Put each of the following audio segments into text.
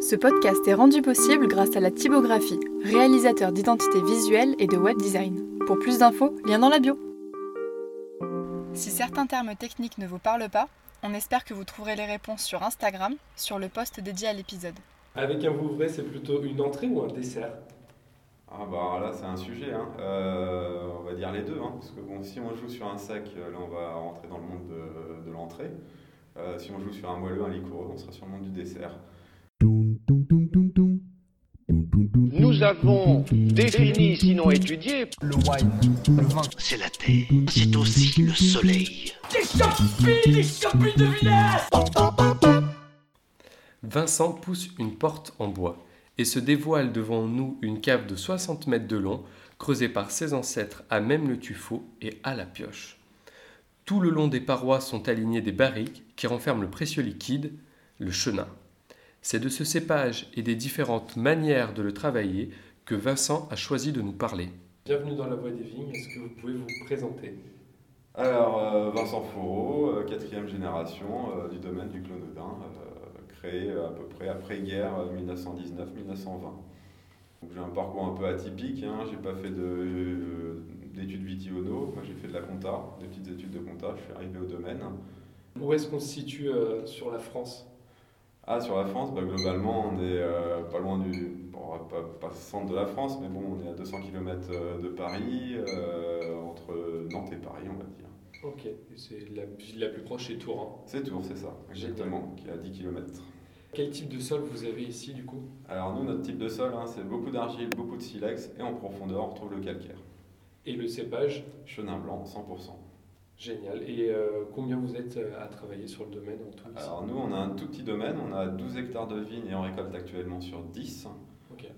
Ce podcast est rendu possible grâce à la typographie, réalisateur d'identité visuelle et de web design. Pour plus d'infos, lien dans la bio. Si certains termes techniques ne vous parlent pas, on espère que vous trouverez les réponses sur Instagram, sur le post dédié à l'épisode. Avec un Vouvray, c'est plutôt une entrée ou un dessert? Ah bah là c'est un sujet, hein. Euh, on va dire les deux, hein, parce que bon, si on joue sur un sac, euh, là on va rentrer dans le monde de, de l'entrée. Euh, si on joue sur un moelleux, un liquoreux, on sera sur le monde du dessert. Nous avons défini, sinon étudié, le wine, le vin. C'est la terre, c'est aussi le soleil. Vincent pousse une porte en bois et se dévoile devant nous une cave de 60 mètres de long, creusée par ses ancêtres à même le tuffeau et à la pioche. Tout le long des parois sont alignés des barriques qui renferment le précieux liquide, le chenin. C'est de ce cépage et des différentes manières de le travailler que Vincent a choisi de nous parler. Bienvenue dans la Voie des Vignes, est-ce que vous pouvez vous présenter? Alors euh, Vincent Fourreau, euh, quatrième génération euh, du domaine du Clonodin, créé à peu près après-guerre 1919-1920. J'ai un parcours un peu atypique, hein. j'ai pas fait d'études vitiono, moi j'ai fait de la compta, des petites études de compta, je suis arrivé au domaine. Où est-ce qu'on se situe sur la France? Ah, sur la France, bah, globalement, on est euh, pas loin du. Bon, pas, pas centre de la France, mais bon, on est à 200 km euh, de Paris, euh, entre Nantes et Paris, on va dire. Ok, c'est la ville la plus proche, c'est Tours. Hein. C'est Tours, c'est ça, exactement, qui est à 10 km. Quel type de sol vous avez ici, du coup? Alors, nous, notre type de sol, hein, c'est beaucoup d'argile, beaucoup de silex, et en profondeur, on retrouve le calcaire. Et le cépage? Chenin blanc, 100%. Génial. Et euh, combien vous êtes euh, à travailler sur le domaine en tout Alors nous, on a un tout petit domaine, on a 12 hectares de vignes et on récolte actuellement sur 10.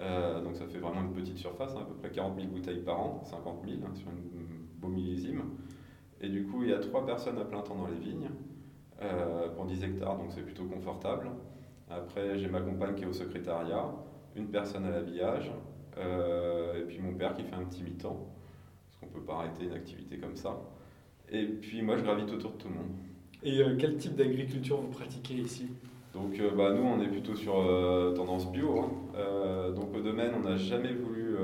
Euh, donc ça fait vraiment une petite surface, hein, à peu près 40 000 bouteilles par an, 50 000 hein, sur un beau millésime. Et du coup, il y a trois personnes à plein temps dans les vignes pour 10 hectares, donc c'est plutôt confortable. Après, j'ai ma compagne qui est au secrétariat, une personne à l'habillage, et puis mon père qui fait un petit mi-temps, parce qu'on ne peut pas arrêter une activité comme ça. Et puis moi, je gravite autour de tout le monde. Et euh, quel type d'agriculture vous pratiquez ici? Donc euh, bah, nous, on est plutôt sur euh, tendance bio. Hein. donc au domaine, on n'a jamais voulu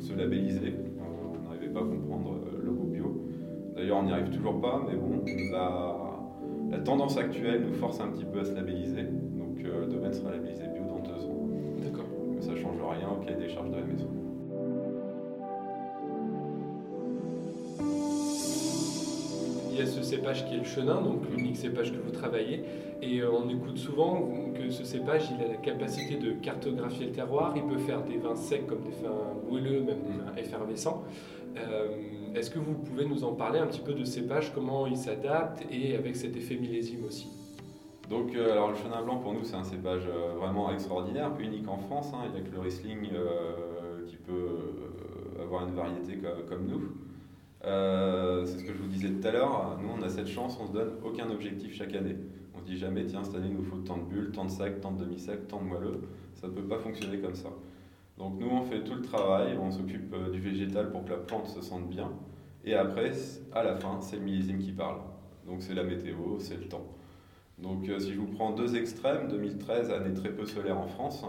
se labelliser. on n'arrivait pas à comprendre le goût bio. D'ailleurs, on n'y arrive toujours pas, mais bon, la, la, tendance actuelle nous force un petit peu à se labelliser. Donc le domaine sera labellisé bio dans deux ans. D'accord. Mais ça ne change rien au cahier des charges de la maison. Il y a ce cépage qui est le chenin, donc l'unique cépage que vous travaillez, et euh, on écoute souvent que ce cépage, il a la capacité de cartographier le terroir, il peut faire des vins secs comme des vins moelleux, même des vins effervescents. Euh, est-ce que vous pouvez nous en parler un petit peu de cépage, comment il s'adapte, et avec cet effet millésime aussi? Donc, euh, alors le chenin blanc pour nous c'est un cépage vraiment extraordinaire, unique en France. Il n'y a que le Riesling qui peut avoir une variété comme nous. Euh, c'est ce que je vous disais tout à l'heure. Nous, on a cette chance, on se donne aucun objectif chaque année. On se dit jamais, tiens, cette année, il nous faut tant de bulles, tant de sacs, tant de demi-sacs, tant de moelleux. Ça ne peut pas fonctionner comme ça. Donc, nous, on fait tout le travail, on s'occupe euh, du végétal pour que la plante se sente bien. Et après, à la fin, c'est le millésime qui parle. Donc, c'est la météo, c'est le temps. Donc, euh, si je vous prends deux extrêmes, 2013, année très peu solaire en France,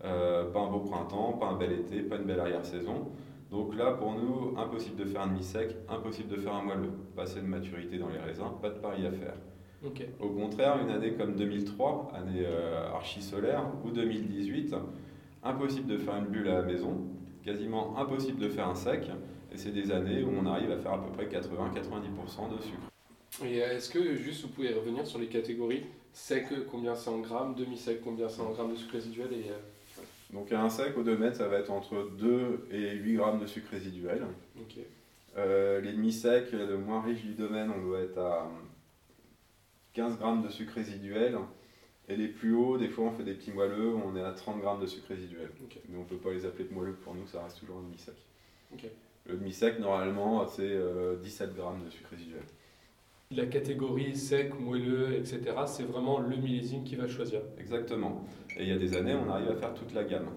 pas un beau printemps, pas un bel été, pas une belle arrière-saison. Donc là, pour nous, impossible de faire un demi-sec, impossible de faire un moelleux. Pas assez de maturité dans les raisins, pas de pari à faire. Au contraire, une année comme 2003, année euh, archi-solaire, ou 2018, impossible de faire une bulle à la maison, quasiment impossible de faire un sec, et c'est des années où on arrive à faire à peu près 80-90% de sucre. Et est-ce que juste vous pouvez revenir sur les catégories sec, combien c'est en grammes, demi-sec, combien c'est en grammes de sucre résiduel et donc un sec au 2 mètres, ça va être entre 2 et 8 grammes de sucre résiduel. Euh, les demi-secs, le moins riche du domaine, on doit être à 15 grammes de sucre résiduel. Et les plus hauts, des fois on fait des petits moelleux, on est à 30 grammes de sucre résiduel. Mais on ne peut pas les appeler de moelleux pour nous, ça reste toujours un demi-sec. Le demi-sec, normalement, c'est 17 euh, grammes de sucre résiduel la catégorie sec, moelleux, etc., c'est vraiment le millésime qui va choisir. Exactement. Et il y a des années, on arrive à faire toute la gamme.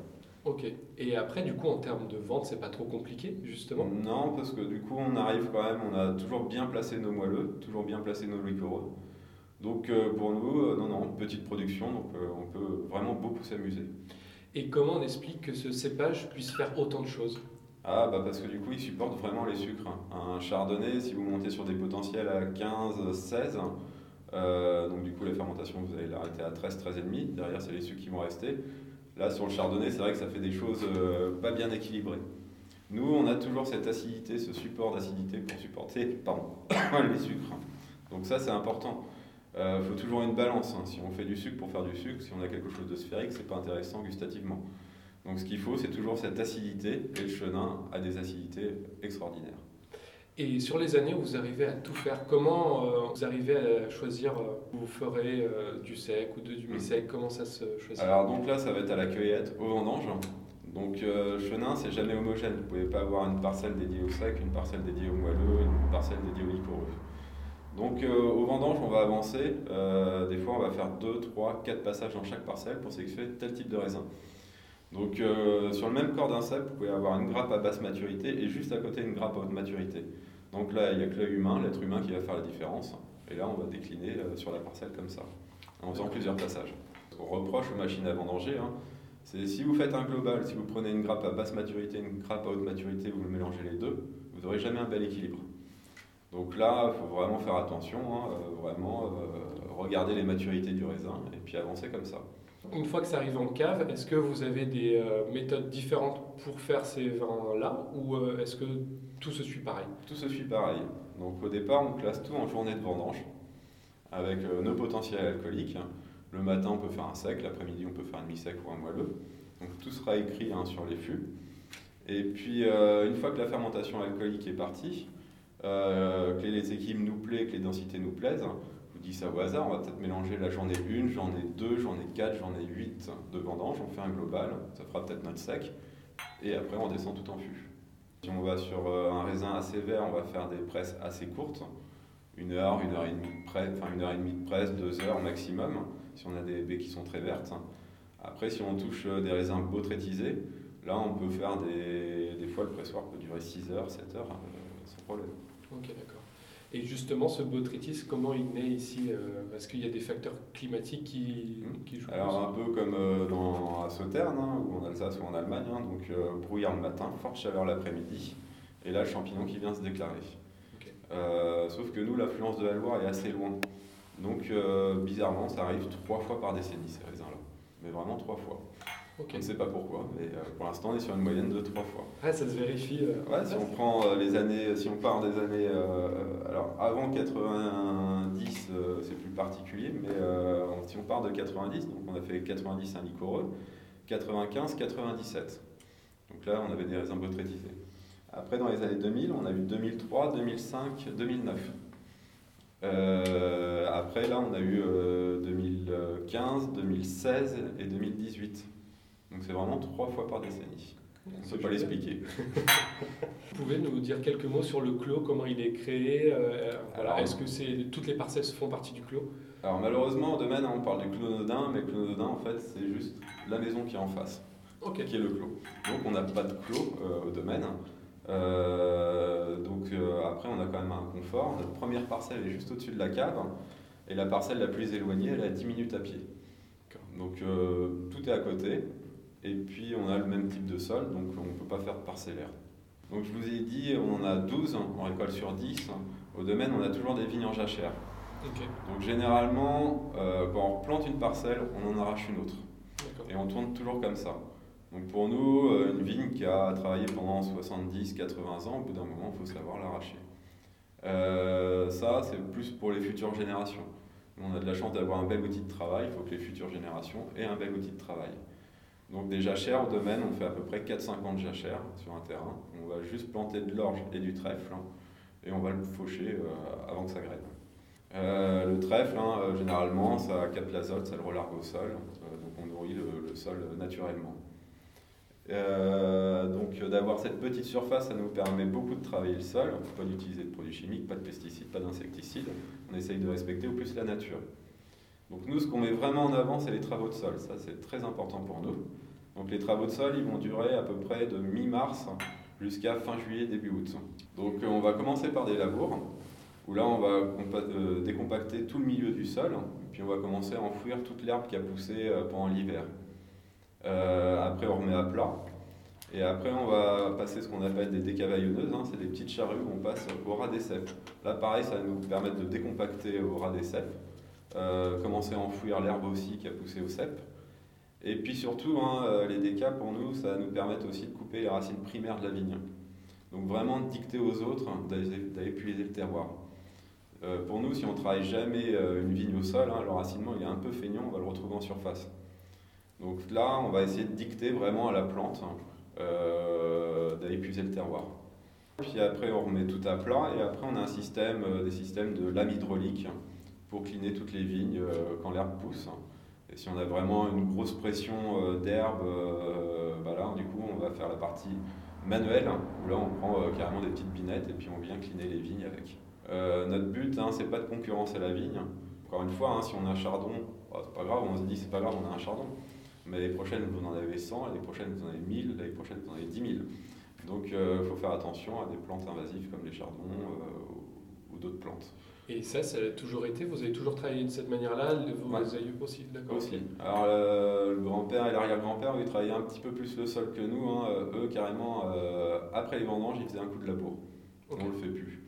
Ok. Et après, du coup, en termes de vente, c'est pas trop compliqué, justement? Non, parce que du coup, on arrive quand même, on a toujours bien placé nos moelleux, toujours bien placé nos liquoreux. Donc euh, pour nous, euh, non, non, petite production, donc euh, on peut vraiment beaucoup s'amuser. Et comment on explique que ce cépage puisse faire autant de choses? Ah, bah parce que du coup, il supporte vraiment les sucres. Un chardonnay, si vous montez sur des potentiels à 15, 16, euh, donc du coup, la fermentation, vous allez l'arrêter à 13, 13,5. Derrière, c'est les sucres qui vont rester. Là, sur le chardonnay, c'est vrai que ça fait des choses euh, pas bien équilibrées. Nous, on a toujours cette acidité, ce support d'acidité pour supporter pardon, les sucres. Donc ça, c'est important. Il faut toujours une balance. hein. Si on fait du sucre pour faire du sucre, si on a quelque chose de sphérique, c'est pas intéressant gustativement. Donc ce qu'il faut, c'est toujours cette acidité, et le chenin a des acidités extraordinaires. Et sur les années où vous arrivez à tout faire, comment euh, vous arrivez à choisir euh, où vous ferez euh, du sec ou de, du mi-sec Comment ça se choisit? Alors donc là, ça va être à la cueillette, au vendange. Donc euh, chenin, c'est jamais homogène. Vous pouvez pas avoir une parcelle dédiée au sec, une parcelle dédiée au moelleux, une parcelle dédiée au liquoreux. Donc euh, au vendange, on va avancer. Euh, des fois, on va faire 2, 3, 4 passages dans chaque parcelle pour sélectionner tel type de raisin. Donc euh, sur le même corps d'un cep, vous pouvez avoir une grappe à basse maturité et juste à côté une grappe à haute maturité. Donc là, il n'y a que humain, l'être humain qui va faire la différence. Et là, on va décliner euh, sur la parcelle comme ça, en faisant plusieurs passages. Qu'on reproche aux machines à vendanger, hein, c'est si vous faites un global, si vous prenez une grappe à basse maturité, une grappe à haute maturité, vous mélangez les deux, vous n'aurez jamais un bel équilibre. Donc là, il faut vraiment faire attention, hein, euh, vraiment regarder les maturités du raisin et puis avancer comme ça. Une fois que ça arrive en cave, est-ce que vous avez des euh, méthodes différentes pour faire ces vins-là ou euh, est-ce que tout se suit pareil? Tout se suit pareil. Donc au départ, on classe tout en journée de vendange avec euh, nos potentiels alcooliques. Le matin, on peut faire un sec, l'après-midi, on peut faire un demi-sec ou un moelleux. Donc tout sera écrit hein, sur les fûts. Et puis, une fois que la fermentation alcoolique est partie, que les équipes nous plaisent, que les densités nous plaisent, dis ça au hasard, on va peut-être mélanger la journée 1, journée 2, journée 4, journée 8 de vendange, on fait un global, ça fera peut-être notre sec, et après on descend tout en fût. Si on va sur euh, un raisin assez vert, on va faire des presses assez courtes, une heure, une heure et demie de presse, enfin une heure et demie de presse, deux heures maximum, si on a des baies qui sont très vertes. Après, si on touche euh, des raisins beau-traitisés, là on peut faire des, des fois le pressoir peut durer 6 heures, 7 heures, euh, sans problème. Ok, d'accord. Et justement, ce botrytis, comment il naît ici euh, Est-ce qu'il y a des facteurs climatiques qui, qui jouent Alors un peu comme euh, dans, à Sauternes, hein, ou en Alsace ou en Allemagne, hein, donc euh, brouillard le matin, forte chaleur l'après-midi, et là le champignon qui vient se déclarer. Euh, sauf que nous, l'affluence de la Loire est assez loin. Donc euh, bizarrement, ça arrive trois fois par décennie ces raisins-là. Mais vraiment trois fois. On ne sait pas pourquoi, mais euh, pour l'instant on est sur une moyenne de trois fois. Ah, ça se vérifie. euh. Ouais, si on prend euh, les années, si on part des années, euh, alors avant 90, euh, c'est plus particulier, mais euh, si on part de 90, donc on a fait 90 un liquoreux, 95, 97. Donc là, on avait des raisins botrytisés. Après, dans les années 2000, on a eu 2003, 2005, 2009. Euh, après, là, on a eu euh, 2015, 2016 et 2018. Donc c'est vraiment trois fois par décennie. On ne peut pas l'expliquer. Vous pouvez nous dire quelques mots sur le clos, comment il est créé euh, voilà. Alors- Est-ce que c'est toutes les parcelles font partie du clos? Alors malheureusement au domaine on parle du clonodin, mais le clonodin en fait c'est juste la maison qui est en face, Ok. qui est le clos. Donc on n'a pas de clos euh, au domaine. Euh, donc euh, après on a quand même un confort. Notre première parcelle est juste au-dessus de la cave et la parcelle la plus éloignée elle est à 10 minutes à pied. Donc euh, tout est à côté et puis on a le même type de sol donc on ne peut pas faire de parcellaire. Donc je vous ai dit on en a 12, on récolte sur 10. Au domaine on a toujours des vignes en jachère. Donc généralement, euh, quand on plante une parcelle, on en arrache une autre. Et on tourne toujours comme ça. Donc pour nous, euh, une vigne qui a travaillé pendant 70-80 ans, au bout d'un moment, il faut savoir l'arracher. Euh, ça, c'est plus pour les futures générations. On a de la chance d'avoir un bel outil de travail, il faut que les futures générations aient un bel outil de travail. Donc des jachères au domaine, on fait à peu près 4-50 jachères sur un terrain. On va juste planter de l'orge et du trèfle hein, et on va le faucher euh, avant que ça graine. Euh, le trèfle, hein, euh, généralement, ça capte l'azote, ça le relargue au sol, donc on nourrit le, le sol naturellement. Donc d'avoir cette petite surface, ça nous permet beaucoup de travailler le sol, pas d'utiliser de produits chimiques, pas de pesticides, pas d'insecticides. On essaye de respecter au plus la nature. Donc nous, ce qu'on met vraiment en avant, c'est les travaux de sol. Ça, c'est très important pour nous. Donc les travaux de sol, ils vont durer à peu près de mi-mars jusqu'à fin juillet, début août. Donc euh, on va commencer par des labours. où là on va euh, décompacter tout le milieu du sol, puis on va commencer à enfouir toute l'herbe qui a poussé euh, pendant l'hiver. après on remet à plat, et après on va passer ce qu'on appelle des décavaillonneuses, hein. c'est des petites charrues où on passe au ras des cèpes. Là pareil, ça va nous permettre de décompacter au ras des cèpes, commencer à enfouir l'herbe aussi qui a poussé aux cèpes. Et puis surtout, hein, les décas pour nous, ça nous permettre aussi de couper les racines primaires de la vigne. Donc vraiment dicter aux autres d'aller puiser le terroir. Euh, pour nous, si on ne travaille jamais euh, une vigne au sol, hein, le racinement il est un peu feignant, on va le retrouver en surface. Donc là, on va essayer de dicter vraiment à la plante hein, euh, d'aller puiser le terroir. Puis après, on remet tout à plat et après, on a un système, des systèmes de lame hydraulique pour cliner toutes les vignes quand l'herbe pousse. Et si on a vraiment une grosse pression d'herbe, bah là, du coup, on va faire la partie manuelle, où là, on prend carrément des petites binettes et puis on vient cliner les vignes avec. Euh, notre but, hein, c'est pas de concurrencer la vigne. Encore une fois, hein, si on a un chardon, bah, c'est pas grave, on se dit c'est pas grave, on a un chardon. Mais l'année prochaine, vous en avez 100, l'année prochaine, vous en avez 1000, l'année prochaine, vous en avez 10 000. Donc il euh, faut faire attention à des plantes invasives comme les chardons euh, ou, d'autres plantes. Et ça, ça a toujours été Vous avez toujours travaillé de cette manière-là Vos ouais. aïeux aussi D'accord. Aussi. Alors le, grand-père et l'arrière-grand-père, ils travaillaient un petit peu plus le sol que nous. Hein. Eux, carrément, après les vendanges, ils faisaient un coup de labour. On ne le fait plus.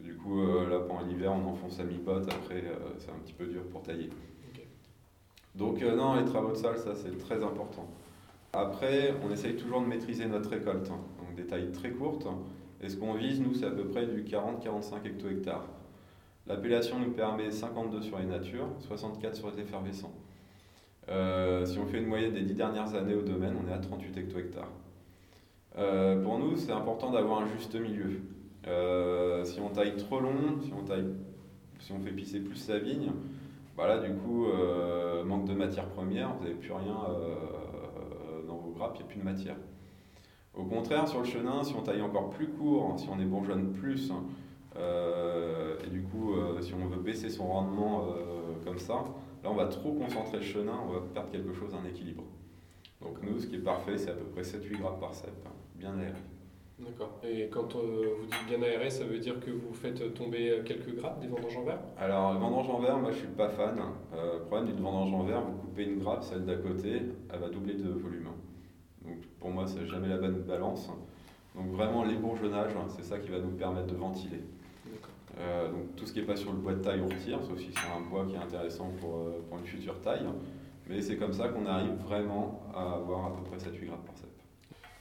Du coup, euh, là, pendant l'hiver, on enfonce à mi-pote. Après, euh, c'est un petit peu dur pour tailler. Donc, euh, non, les travaux de salle, ça, c'est très important. Après, on essaye toujours de maîtriser notre récolte. Hein. Donc, des tailles très courtes. Et ce qu'on vise, nous, c'est à peu près du 40-45 hecto-hectares. L'appellation nous permet 52 sur les natures, 64 sur les effervescents. si on fait une moyenne des 10 dernières années au domaine, on est à 38 hecto-hectares. pour nous, c'est important d'avoir un juste milieu. Euh, si on taille trop long, si on, taille, si on fait pisser plus sa vigne, bah du coup, euh, manque de matière première, vous n'avez plus rien euh, dans vos grappes, il n'y a plus de matière. Au contraire, sur le chenin, si on taille encore plus court, si on est bourgeonne plus, et du coup, si on veut baisser son rendement comme ça, là on va trop concentrer le chenin, on va perdre quelque chose, un équilibre. Donc nous, ce qui est parfait, c'est à peu près 7-8 grammes par cep, hein, bien aéré. D'accord. Et quand euh, vous dites bien aéré, ça veut dire que vous faites tomber quelques grappes des vendanges en verre? Alors, vendange en verre, moi je suis pas fan. Euh, le problème d'une vendange en verre, vous coupez une grappe, celle d'à côté, elle va doubler de volume. Donc pour moi, c'est jamais la bonne balance. Donc vraiment, les bourgeonnages, c'est ça qui va nous permettre de ventiler. Euh, donc tout ce qui n'est pas sur le bois de taille, on retire, sauf si c'est un bois qui est intéressant pour, euh, pour une future taille. Mais c'est comme ça qu'on arrive vraiment à avoir à peu près 7-8 grappes par cep.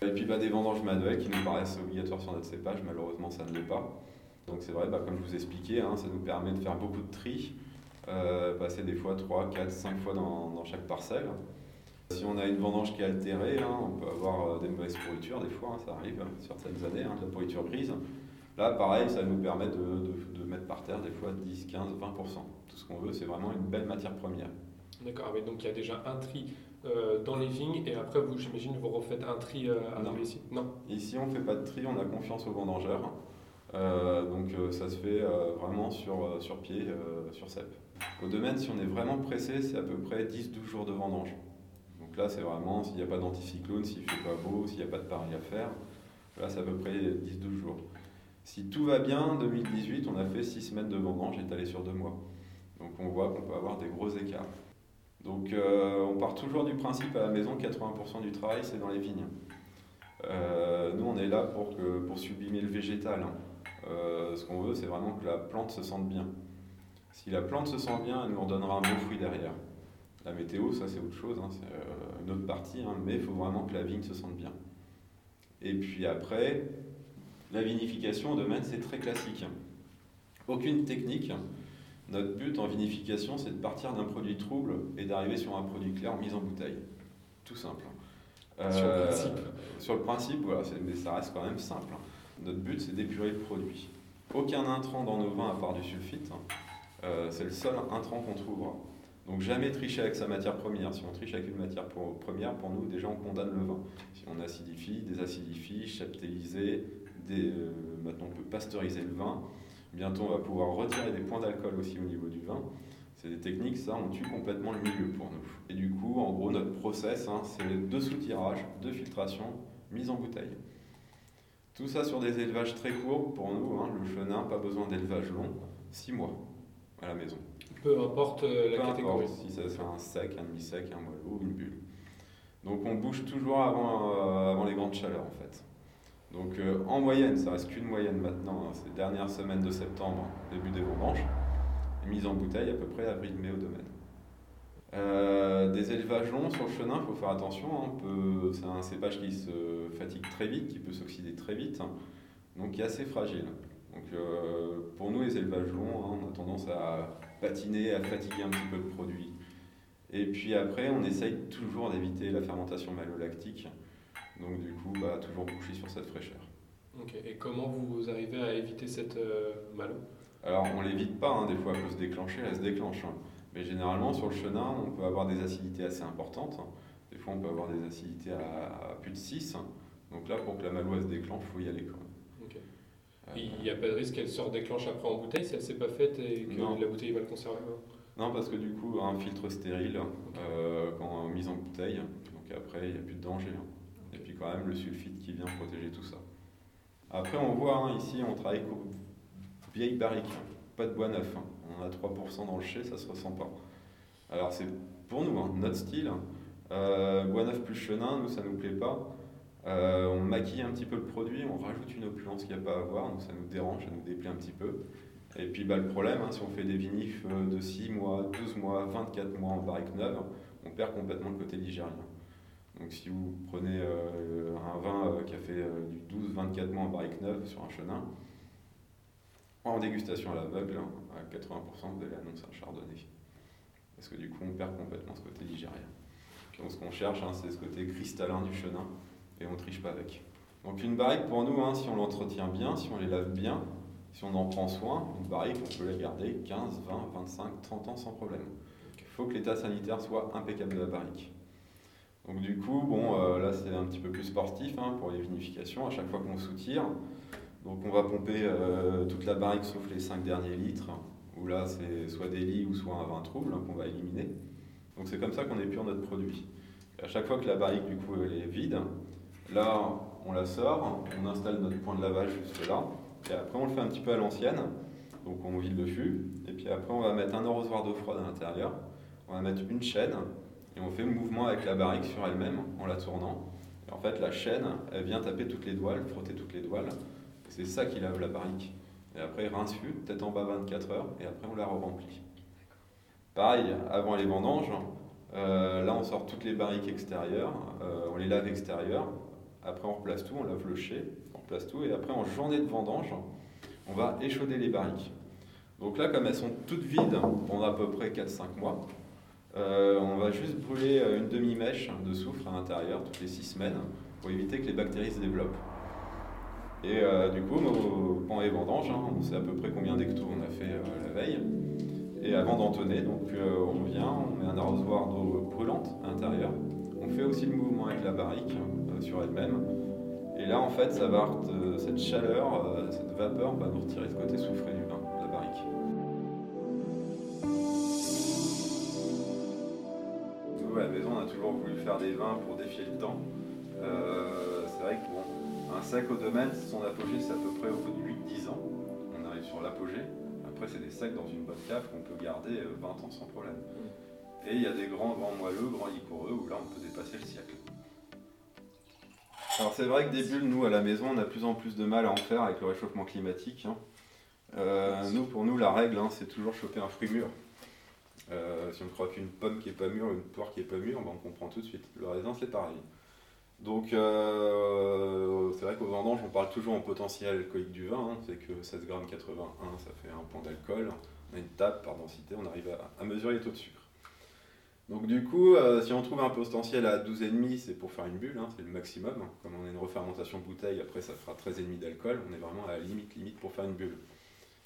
Et puis bah, des vendanges manuelles qui nous paraissent obligatoires sur notre cépage, malheureusement ça ne l'est pas. Donc c'est vrai, bah, comme je vous expliquais, hein, ça nous permet de faire beaucoup de tri, euh, passer des fois 3, 4, 5 fois dans, chaque parcelle. Si on a une vendange qui est altérée, hein, on peut avoir des mauvaises pourritures des fois, hein, ça arrive sur certaines années, de la pourriture grise. Là, pareil, ça nous permet de, de mettre par terre des fois 10, 15, 20%. Tout ce qu'on veut, c'est vraiment une belle matière première. D'accord, mais donc il y a déjà un tri euh, dans les vignes et après, vous, j'imagine, vous refaites un tri euh, à non. ici Non. Ici, on ne fait pas de tri, on a confiance aux vendangeurs. Euh, donc ça se fait vraiment sur, sur pied, sur cep. Au domaine, si on est vraiment pressé, c'est à peu près 10-12 jours de vendange. Donc là, c'est vraiment s'il n'y a pas d'anticyclone, s'il ne fait pas beau, s'il n'y a pas de pareil à faire. Là, c'est à peu près 10-12 jours. Si tout va bien, 2018, on a fait 6 semaines de vendange étalées sur 2 mois. Donc on voit qu'on peut avoir des gros écarts. Donc euh, on part toujours du principe à la maison, 80% du travail c'est dans les vignes. Euh, nous on est là pour, pour sublimer le végétal. Hein. Euh, ce qu'on veut c'est vraiment que la plante se sente bien. Si la plante se sent bien, elle nous redonnera un bon fruit derrière. La météo, ça c'est autre chose, hein, c'est une autre partie, hein, mais il faut vraiment que la vigne se sente bien. Et puis après, la vinification au domaine c'est très classique. Aucune technique, notre but en vinification, c'est de partir d'un produit trouble et d'arriver sur un produit clair mis en bouteille. Tout simple. sur le euh, principe. Sur le principe, voilà, mais ça reste quand même simple. Notre but, c'est d'épurer le produit. Aucun intrant dans nos vins à part du sulfite. Euh, c'est le seul intrant qu'on trouvera. Donc jamais tricher avec sa matière première. Si on triche avec une matière première, pour nous, déjà on condamne le vin. Si on acidifie, désacidifie, chaptéliser, euh, maintenant on peut pasteuriser le vin. Bientôt, on va pouvoir retirer des points d'alcool aussi au niveau du vin. C'est des techniques, ça, on tue complètement le milieu pour nous. Et du coup, en gros, notre process, hein, c'est deux soutirages, deux filtrations, mise en bouteille. Tout ça sur des élevages très courts pour nous, hein, le chenin, pas besoin d'élevage long, 6 mois à la maison. Peu importe euh, la Peu catégorie. importe si ça c'est un sec, un demi-sec, un moelleux une bulle. Donc on bouge toujours avant, euh, avant les grandes chaleurs en fait. Donc euh, en moyenne, ça reste qu'une moyenne maintenant, hein, ces dernières semaines de septembre, début des vendanges, mise en bouteille à peu près avril-mai au domaine. Euh, des élevages longs sur le chenin, il faut faire attention. hein, c'est un cépage qui se fatigue très vite, qui peut s'oxyder très vite, hein, donc qui est assez fragile. Donc euh, pour nous, les élevages longs, on a tendance à patiner, à fatiguer un petit peu le produit. Et puis après, on essaye toujours d'éviter la fermentation malolactique. Donc du coup, bah, toujours coucher sur cette fraîcheur. Ok. Et comment vous arrivez à éviter cette euh, malo? Alors on l'évite pas, hein, des fois elle peut se déclencher, elle se déclenche. hein. Mais généralement sur le chenin, on peut avoir des acidités assez importantes. Des fois on peut avoir des acidités à, à plus de 6. Donc là, pour que la malo se déclenche, il faut y aller quand même. Euh, Il n'y a pas de risque qu'elle se redéclenche après en bouteille si elle ne s'est pas faite et que Non. la bouteille va le conserver non Non, parce que du coup, un filtre stérile, euh, quand mise en bouteille, donc après, il n'y a plus de danger. hein. Quand même, le sulfite qui vient protéger tout ça. Après, on voit hein, ici, on travaille qu'aux vieilles barriques, hein. pas de bois neuf. hein. On a 3% dans le chai, ça se ressent pas. Alors c'est pour nous, hein, notre style. Euh, bois neuf plus chenin, nous, ça nous plaît pas. Euh, on maquille un petit peu le produit, on rajoute une opulence qu'il n'y a pas à avoir, donc ça nous dérange, ça nous déplaît un petit peu. Et puis bah, le problème, si on fait des vinifs euh, de 6 mois, 12 mois, 24 mois en barrique neuve, on perd complètement le côté ligérien. Donc si vous prenez euh, un vin euh, qui a fait euh, du 12-24 mois en barrique neuve sur un chenin, en dégustation à l'aveugle, hein, à 80% vous allez annoncer un chardonnay. Parce que du coup on perd complètement ce côté ligérien. Donc ce qu'on cherche, hein, c'est ce côté cristallin du chenin, et on triche pas avec. Donc une barrique pour nous, hein, si on l'entretient bien, si on les lave bien, si on en prend soin, une barrique, on peut la garder 15, 20, 25, 30 ans sans problème. Il faut que l'état sanitaire soit impeccable de la barrique. Donc du coup, bon, euh, là c'est un petit peu plus sportif hein, pour les vinifications, à chaque fois qu'on soutire. Donc on va pomper euh, toute la barrique sauf les 5 derniers litres, où là c'est soit des lits ou soit un vin trouble hein, qu'on va éliminer. Donc c'est comme ça qu'on épure notre produit. Et à chaque fois que la barrique du coup elle est vide, là on la sort, on installe notre point de lavage juste là, et après on le fait un petit peu à l'ancienne. Donc on vide le fût, et puis après on va mettre un arrosoir d'eau froide à l'intérieur, on va mettre une chaîne, et on fait le mouvement avec la barrique sur elle-même en la tournant. Et en fait la chaîne, elle vient taper toutes les douales, frotter toutes les douales, et c'est ça qui lave la barrique. Et après rince peut-être en bas 24 heures, et après on la re-remplit. Pareil, avant les vendanges, euh, là on sort toutes les barriques extérieures, euh, on les lave extérieures, après on replace tout, on lave le chai, on replace tout, et après en journée de vendange, on va échauder les barriques. Donc là, comme elles sont toutes vides pendant à peu près 4-5 mois, euh, on va juste brûler euh, une demi-mèche de soufre à l'intérieur toutes les 6 semaines pour éviter que les bactéries se développent. Et euh, du coup, nos- pendant les vendanges, hein, on sait à peu près combien d'hectos on a fait la veille. Et avant d'entonner, on vient, on met un arrosoir d'eau brûlante à l'intérieur. On fait aussi le mouvement avec la barrique sur elle-même. Et là, en fait, ça va, cette chaleur, cette vapeur va nous retirer ce côté soufré du vin, toujours voulu faire des vins pour défier le temps. Euh, c'est vrai que bon, un sec au domaine, son apogée, c'est à peu près au bout de 8-10 ans. On arrive sur l'apogée. Après, c'est des secs dans une bonne cave qu'on peut garder euh, 20 ans sans problème. Et il y a des grands, grands moelleux, grands liquoreux, où là, on peut dépasser le siècle. Alors, c'est vrai que des bulles, nous, à la maison, on a de plus en plus de mal à en faire avec le réchauffement climatique. hein. Euh, nous, pour nous, la règle, hein, c'est toujours choper un fruit mûr. Euh, si on croit qu'une pomme qui est pas mûre, une poire qui est pas mûre, ben, on comprend tout de suite. Le raisin, c'est pareil. Donc, euh, c'est vrai qu'aux vendanges, on parle toujours en potentiel alcoolique du vin. hein. c'est que 16 grammes 81, ça fait un point d'alcool. On a une table par densité, on arrive à, à mesurer les taux de sucre. Donc, du coup, euh, si on trouve un potentiel à 12,5, c'est pour faire une bulle, hein, c'est le maximum. Comme on a une refermentation bouteille, après ça fera 13,5 d'alcool. On est vraiment à la limite, limite pour faire une bulle.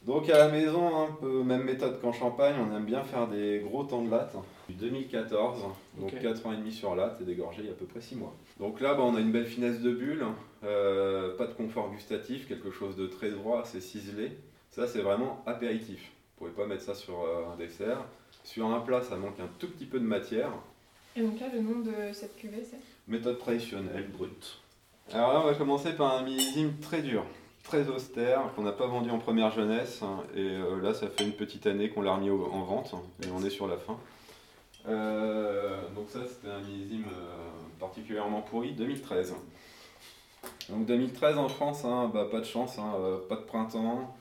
Donc à la maison, un peu même méthode qu'en Champagne, on aime bien faire des gros temps de latte. Du 2014, donc Ok. 4 ans et demi sur latte et dégorgé il y a à peu près 6 mois. Donc là, bah, on a une belle finesse de bulle, euh, pas de confort gustatif, quelque chose de très droit, c'est ciselé. Ça, c'est vraiment apéritif. Vous pouvez pas mettre ça sur euh, un dessert. Sur un plat, ça manque un tout petit peu de matière. Et donc là, le nom de cette cuvée, c'est? Méthode traditionnelle, brute. Alors là, on va commencer par un millésime très dur, très austère, qu'on n'a pas vendu en première jeunesse. Et euh, là, ça fait une petite année qu'on l'a remis en vente, et on est sur la fin. Euh, donc ça, c'était un millésime euh, particulièrement pourri, 2013. Donc 2013 en France, hein, bah, pas de chance, hein, pas de printemps,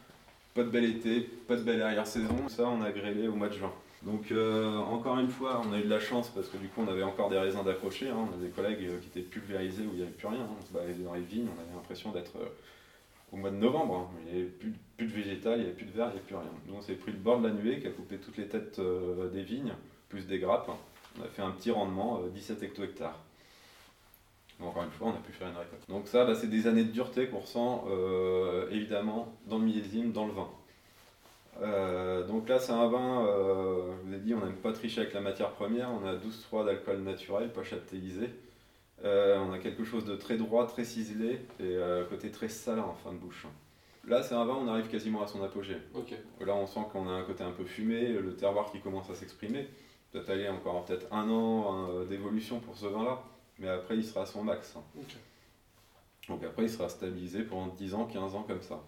pas de bel été, pas de belle arrière-saison. Ça, on a grêlé au mois de juin. Donc encore une fois, on a eu de la chance parce que du coup, on avait encore des raisins d'accrocher. hein. On a des collègues qui étaient pulvérisés où il n'y avait plus rien. On se baladait dans les vignes, on avait l'impression d'être au mois de novembre. hein. Il n'y avait plus, de végétal, il n'y avait plus de verre, il n'y avait plus rien. Nous, on s'est pris le bord de la nuée qui a coupé toutes les têtes euh, des vignes, plus des grappes. On a fait un petit rendement, euh, 17 hecto-hectares. Donc, Encore une fois, on a pu faire une récolte. Donc ça, bah, c'est des années de dureté qu'on ressent euh, évidemment dans le millésime, dans le vin. Euh, donc là, c'est un vin, euh, je vous ai dit, on n'aime pas tricher avec la matière première. On a 12,3 d'alcool naturel, pas chaptéisé. Euh, on a quelque chose de très droit, très ciselé et euh, côté très salin en fin de bouche. Là, c'est un vin, on arrive quasiment à son apogée. Là, on sent qu'on a un côté un peu fumé, le terroir qui commence à s'exprimer. Peut-être aller encore peut-être un an hein, d'évolution pour ce vin-là, mais après, il sera à son max. Donc après, il sera stabilisé pendant 10 ans, 15 ans comme ça.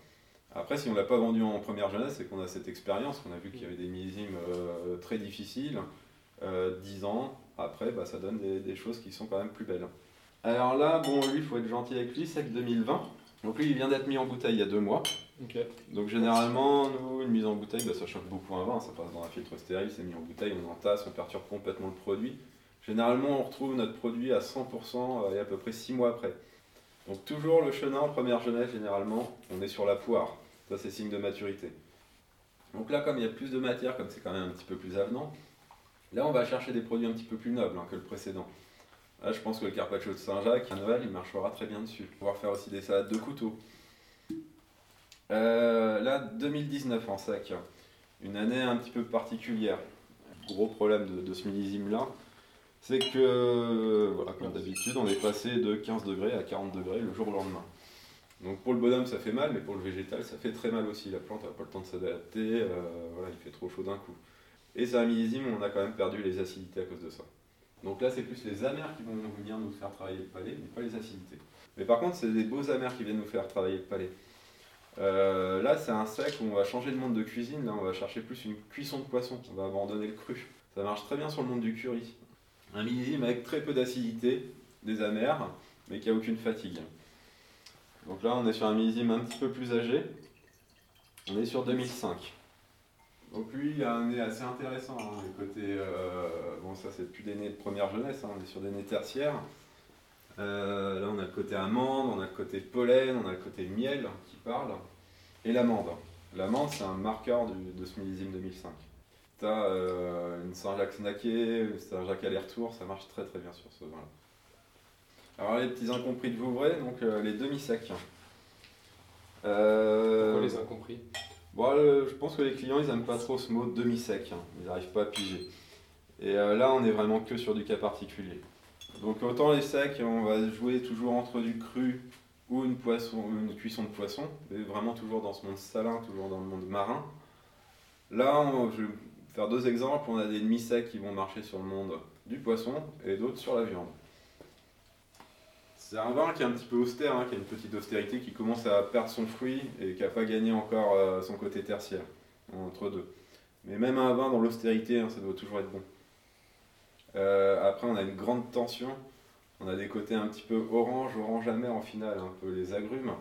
Après, si on ne l'a pas vendu en première jeunesse, c'est qu'on a cette expérience, qu'on a vu qu'il y avait des millésimes euh, très difficiles. Euh, 10 ans, après, bah, ça donne des, des choses qui sont quand même plus belles. Alors là, bon, lui, il faut être gentil avec lui, c'est que 2020. Donc lui, il vient d'être mis en bouteille il y a deux mois. Donc généralement, nous, une mise en bouteille, bah, ça choque beaucoup un vin, ça passe dans un filtre stérile, c'est mis en bouteille, on entasse, on perturbe complètement le produit. Généralement, on retrouve notre produit à 100% et à peu près 6 mois après. Donc toujours le chenin en première jeunesse, généralement, on est sur la poire. Ça, c'est signe de maturité. Donc là, comme il y a plus de matière, comme c'est quand même un petit peu plus avenant, là, on va chercher des produits un petit peu plus nobles hein, que le précédent. Là, je pense que le carpaccio de Saint-Jacques, à Noël, il marchera très bien dessus. Va faire aussi des salades de couteau. Euh, là, 2019 en sac. Une année un petit peu particulière. Gros problème de, ce millésime-là, c'est que, voilà, comme d'habitude, on est passé de 15 degrés à 40 degrés le jour au lendemain. Donc pour le bonhomme, ça fait mal, mais pour le végétal, ça fait très mal aussi. La plante n'a pas le temps de s'adapter, euh, voilà, il fait trop chaud d'un coup. Et c'est un millésime on a quand même perdu les acidités à cause de ça. Donc là, c'est plus les amers qui vont venir nous faire travailler le palais, mais pas les acidités. Mais par contre, c'est des beaux amers qui viennent nous faire travailler le palais. Euh, là, c'est un sec où on va changer de monde de cuisine. Là, on va chercher plus une cuisson de poisson. On va abandonner le cru. Ça marche très bien sur le monde du curry. Un millésime avec très peu d'acidité, des amers, mais qui a aucune fatigue. Donc là, on est sur un millésime un petit peu plus âgé. On est sur 2005. Donc lui, il a un nez assez intéressant. hein, côtés, euh, bon, ça, c'est plus des nez de première jeunesse. hein, on est sur des nez tertiaires. Euh, là, on a le côté amande, on a le côté pollen, on a le côté miel qui parle, et l'amande. L'amande, c'est un marqueur du- de ce millésime 2005. Tu as une Saint-Jacques snacké, une Saint-Jacques aller-retour, ça marche très très bien sur ce vin-là. Alors, les petits incompris de Vouvray, donc euh, les demi-secs. Euh, Pourquoi les incompris? Bon, le- je pense que les clients, ils aiment pas trop ce mot demi-sec. hein. Ils n'arrivent pas à piger. Et euh, là, on est vraiment que sur du cas particulier. Donc autant les secs, on va jouer toujours entre du cru ou une, cuisson de poisson, mais vraiment toujours dans ce monde salin, toujours dans le monde marin. Là, je vais faire deux exemples. On a des demi-secs qui vont marcher sur le monde du poisson et d'autres sur la viande. C'est un vin qui est un petit peu austère, hein, qui a une petite austérité, qui commence à perdre son fruit et qui n'a pas gagné encore euh, son côté tertiaire, entre deux. Mais même un vin dans l'austérité, hein, ça doit toujours être bon. Euh, après, on a une grande tension. On a des côtés un petit peu orange, orange amer en finale, un peu les agrumes.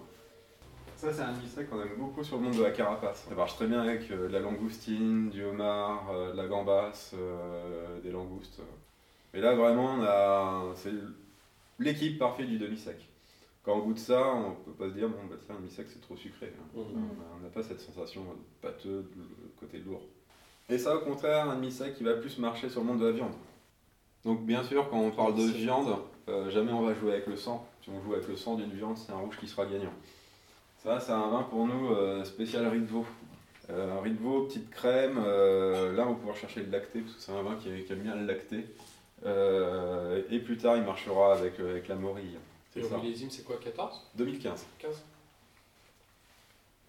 Ça, c'est un demi-sec qu'on aime beaucoup sur le monde de la carapace. Ça marche très bien avec euh, la langoustine, du homard, de la gambasse, des langoustes. Mais là, vraiment, on a... l'équipe parfaite du demi-sec. Quand on goûte ça, on peut pas se dire, bon, bah tiens, un demi-sec, c'est trop sucré. hein. Mhm. On n'a pas cette sensation pâteux, le côté lourd. Et ça, au contraire, un demi-sec qui va plus marcher sur le monde de la viande. Donc, bien sûr, quand on parle de viande, euh, jamais on va jouer avec le sang. Si on joue avec le sang d'une viande, c'est un rouge qui sera gagnant. Ça, c'est un vin pour nous euh, spécial riz de veau. Euh, un riz de veau, petite crème. là, on va pouvoir chercher le lacté, parce que c'est un vin qui, qui aime bien le lacté. Euh, et plus tard, il marchera avec, euh, avec la morille. C'est ça. millésime, c'est quoi 14 2015. 15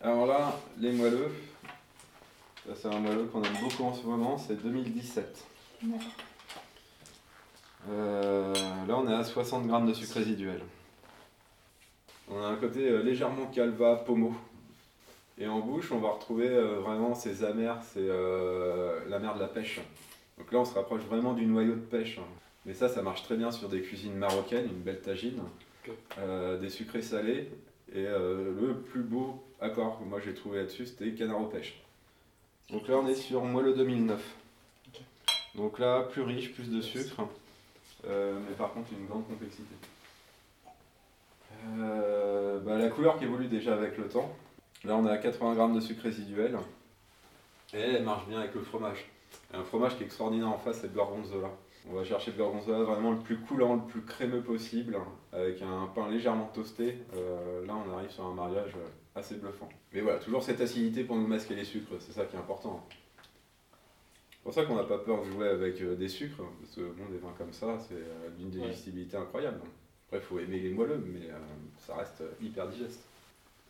Alors là, les moelleux, ça c'est un moelleux qu'on aime beaucoup en ce moment, c'est 2017. Euh, là, on est à 60 grammes de sucre résiduel. On a un côté euh, légèrement calva, pommeau. Et en bouche, on va retrouver euh, vraiment ces amers, c'est la mer de la pêche. Donc là, on se rapproche vraiment du noyau de pêche. Mais ça, ça marche très bien sur des cuisines marocaines, une belle tagine, euh, des sucrés salés. Et euh, le plus beau accord que moi j'ai trouvé là-dessus, c'était canard aux pêches. Donc là, on est sur moelleux 2009. Ok. Donc là, plus riche, plus de sucre, euh, mais par contre une grande complexité. Bah, la couleur qui évolue déjà avec le temps. Là, on à 80 grammes de sucre résiduel. Et elle marche bien avec le fromage. Un fromage qui est extraordinaire en face, c'est le gorgonzola. On va chercher le gorgonzola vraiment le plus coulant, le plus crémeux possible, avec un pain légèrement toasté. Euh, là, on arrive sur un mariage assez bluffant. Mais voilà, toujours cette acidité pour nous masquer les sucres, c'est ça qui est important. C'est pour ça qu'on n'a pas peur de jouer avec euh, des sucres, parce que bon, des vins comme ça, c'est euh, d'une digestibilité incroyable. Après, il faut aimer les moelleux, mais euh, ça reste hyper digeste.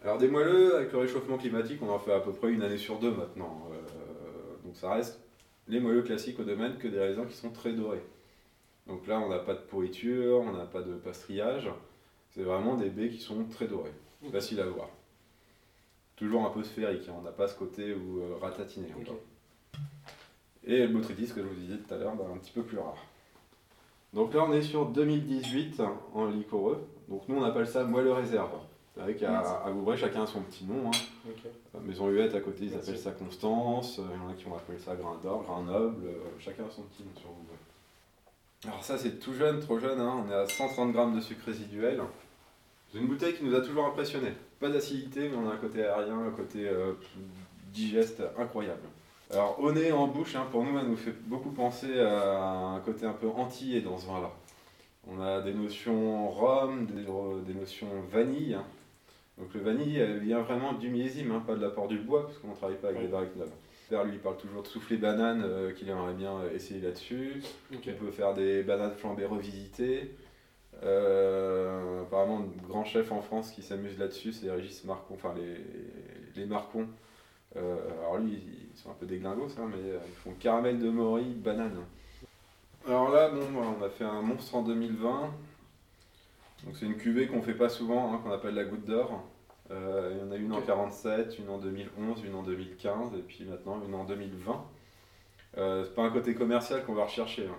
Alors, des moelleux, avec le réchauffement climatique, on en fait à peu près une année sur deux maintenant. Euh, donc, ça reste les moelleux classiques au domaine que des raisins qui sont très dorés. Donc là, on n'a pas de pourriture, on n'a pas de pastrillage. C'est vraiment des baies qui sont très dorées, faciles à voir. Toujours un peu sphérique, hein, on n'a pas ce côté où euh, ratatiné encore. Et le botrytis, que je vous disais tout à l'heure, bah, un petit peu plus rare. Donc là, on est sur 2018 en liquoreux. Donc nous, on appelle ça moelleux réserve. C'est vrai qu'à à Vouvray, chacun a son petit nom. hein. Ok. Euh, Maison Huette, à côté, ils Merci. appellent ça Constance. Euh, Il y en a qui vont appeler ça Grain d'Or, Grain Noble. euh, chacun a son petit nom sur Vouvray. Alors ça, c'est tout jeune, trop jeune. hein. On est à 130 grammes de sucre résiduel. C'est une bouteille qui nous a toujours impressionné. Pas d'acidité, mais on a un côté aérien, un côté euh, digeste incroyable. Alors au nez, en bouche, hein, pour nous, elle nous fait beaucoup penser à un côté un peu antillais dans ce vin-là. On a des notions rhum, des, des notions vanille. Donc le vanille elle vient vraiment du millésime, hein, pas de l'apport du bois, parce qu'on ne travaille pas avec Ouais. des barriques neuves. Père, lui, il parle toujours de souffler banane, euh, qu'il aimerait bien essayer là-dessus. Ok. On peut faire des bananes flambées revisitées. Euh, apparemment, de grands chefs en France qui s'amusent là-dessus, c'est Régis Marcon, enfin les, les Marcons. Euh, alors lui, ils sont un peu déglingos, hein, mais euh, ils font caramel de mori, banane. Alors là, bon, on a fait un monstre en 2020. Donc c'est une cuvée qu'on fait pas souvent, hein, qu'on appelle la goutte d'or. Euh, il y en a une en Ok. 47, une en 2011, une en 2015, et puis maintenant une en 2020. Euh, c'est pas un côté commercial qu'on va rechercher. hein.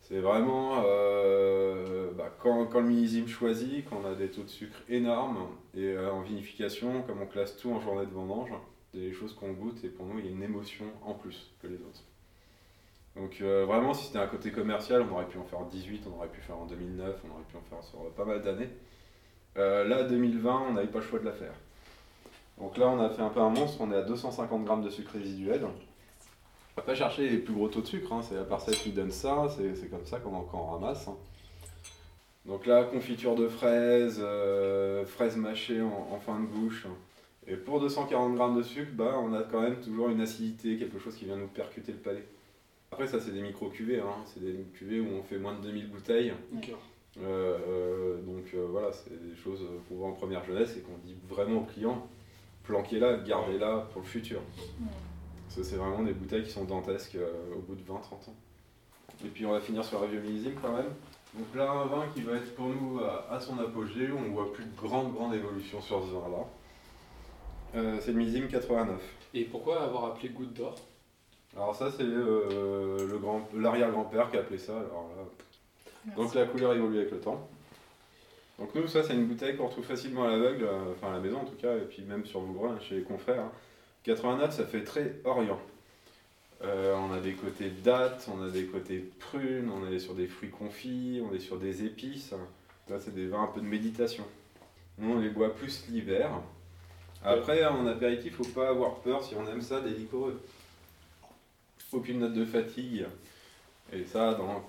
C'est vraiment euh, bah, quand, quand le millésime choisit, quand on a des taux de sucre énormes, et euh, en vinification, comme on classe tout en journée de vendange, des choses qu'on goûte et pour nous il y a une émotion en plus que les autres. Donc euh, vraiment si c'était un côté commercial, on aurait pu en faire en 18, on aurait pu faire en 2009, on aurait pu en faire sur pas mal d'années. Euh, là 2020, on n'avait pas le choix de la faire. Donc là on a fait un peu un monstre, on est à 250 grammes de sucre résiduel. On va pas chercher les plus gros taux de sucre, hein, c'est la parcelle qui donne ça, c'est comme ça qu'on ramasse. hein. Donc là, confiture de fraises, euh, fraises mâchées en, en fin de bouche. Et pour 240 grammes de sucre, bah, on a quand même toujours une acidité, quelque chose qui vient nous percuter le palais. Après, ça, c'est des micro-cuvées, hein. c'est des cuvées où on fait moins de 2000 bouteilles. Euh, euh, donc euh, voilà, c'est des choses qu'on voit en première jeunesse et qu'on dit vraiment aux clients planquez-la, gardez-la pour le futur. Parce que c'est vraiment des bouteilles qui sont dantesques euh, au bout de 20-30 ans. Et puis on va finir sur un vieux millésime quand même. Donc là, un vin qui va être pour nous à, à son apogée, on voit plus de grande, grande évolution sur ce vin-là. Euh, c'est le millésime 89. Et pourquoi avoir appelé goutte d'or? Alors ça, c'est euh, le grand, l'arrière-grand-père qui a appelé ça. Alors là, donc la couleur évolue avec le temps. Donc nous, ça c'est une bouteille qu'on retrouve facilement à l'aveugle, euh, enfin à la maison en tout cas, et puis même sur Vouvray, hein, chez les confrères. hein. 89, ça fait très orient. Euh, on a des côtés dattes, on a des côtés prunes, on est sur des fruits confits, on est sur des épices. Là, c'est des vins un peu de méditation. Nous, on les boit plus l'hiver. Après, en apéritif, faut pas avoir peur si on aime ça, des liquoreux. Aucune note de fatigue. Et ça, dans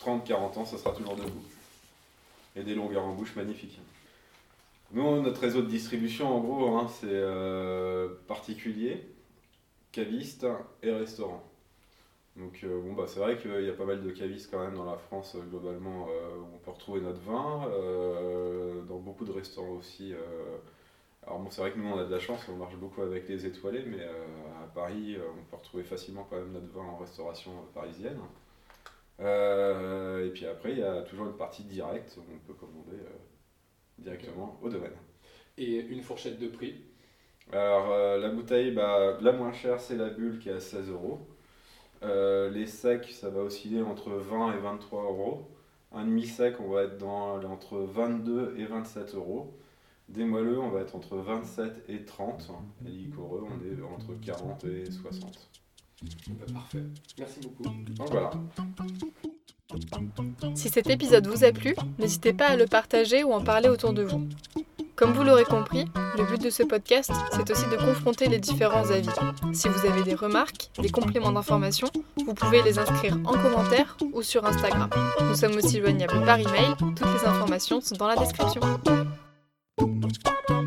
30-40 ans, ça sera toujours debout. Et des longueurs en bouche magnifiques. Nous, notre réseau de distribution, en gros, hein, c'est euh, particulier, caviste et restaurant. Donc, euh, bon, bah, c'est vrai qu'il y a pas mal de cavistes quand même dans la France, euh, globalement, où on peut retrouver notre vin. dans beaucoup de restaurants aussi. Alors, bon, c'est vrai que nous, on a de la chance, on marche beaucoup avec les étoilés, mais euh, à Paris, euh, on peut retrouver facilement quand même notre vin en restauration euh, parisienne. Et puis après, il y a toujours une partie directe où on peut commander directement au domaine. Et une fourchette de prix? Alors, euh, la bouteille, bah, la moins chère, c'est la bulle qui est à 16 euros. Les secs, ça va osciller entre 20 et 23 euros. Un demi-sec, on va être dans, entre 22 et 27 euros. Des moelleux, on va être entre 27 et 30. Et liquoreux, on est entre 40 et 60. Bah, Parfait. Merci beaucoup. Donc voilà. Si cet épisode vous a plu, n'hésitez pas à le partager ou en parler autour de vous. Comme vous l'aurez compris, le but de ce podcast, c'est aussi de confronter les différents avis. Si vous avez des remarques, des compléments d'information, vous pouvez les inscrire en commentaire ou sur Instagram. Nous sommes aussi joignables par email, toutes les informations sont dans la description. Bum, bum, bum.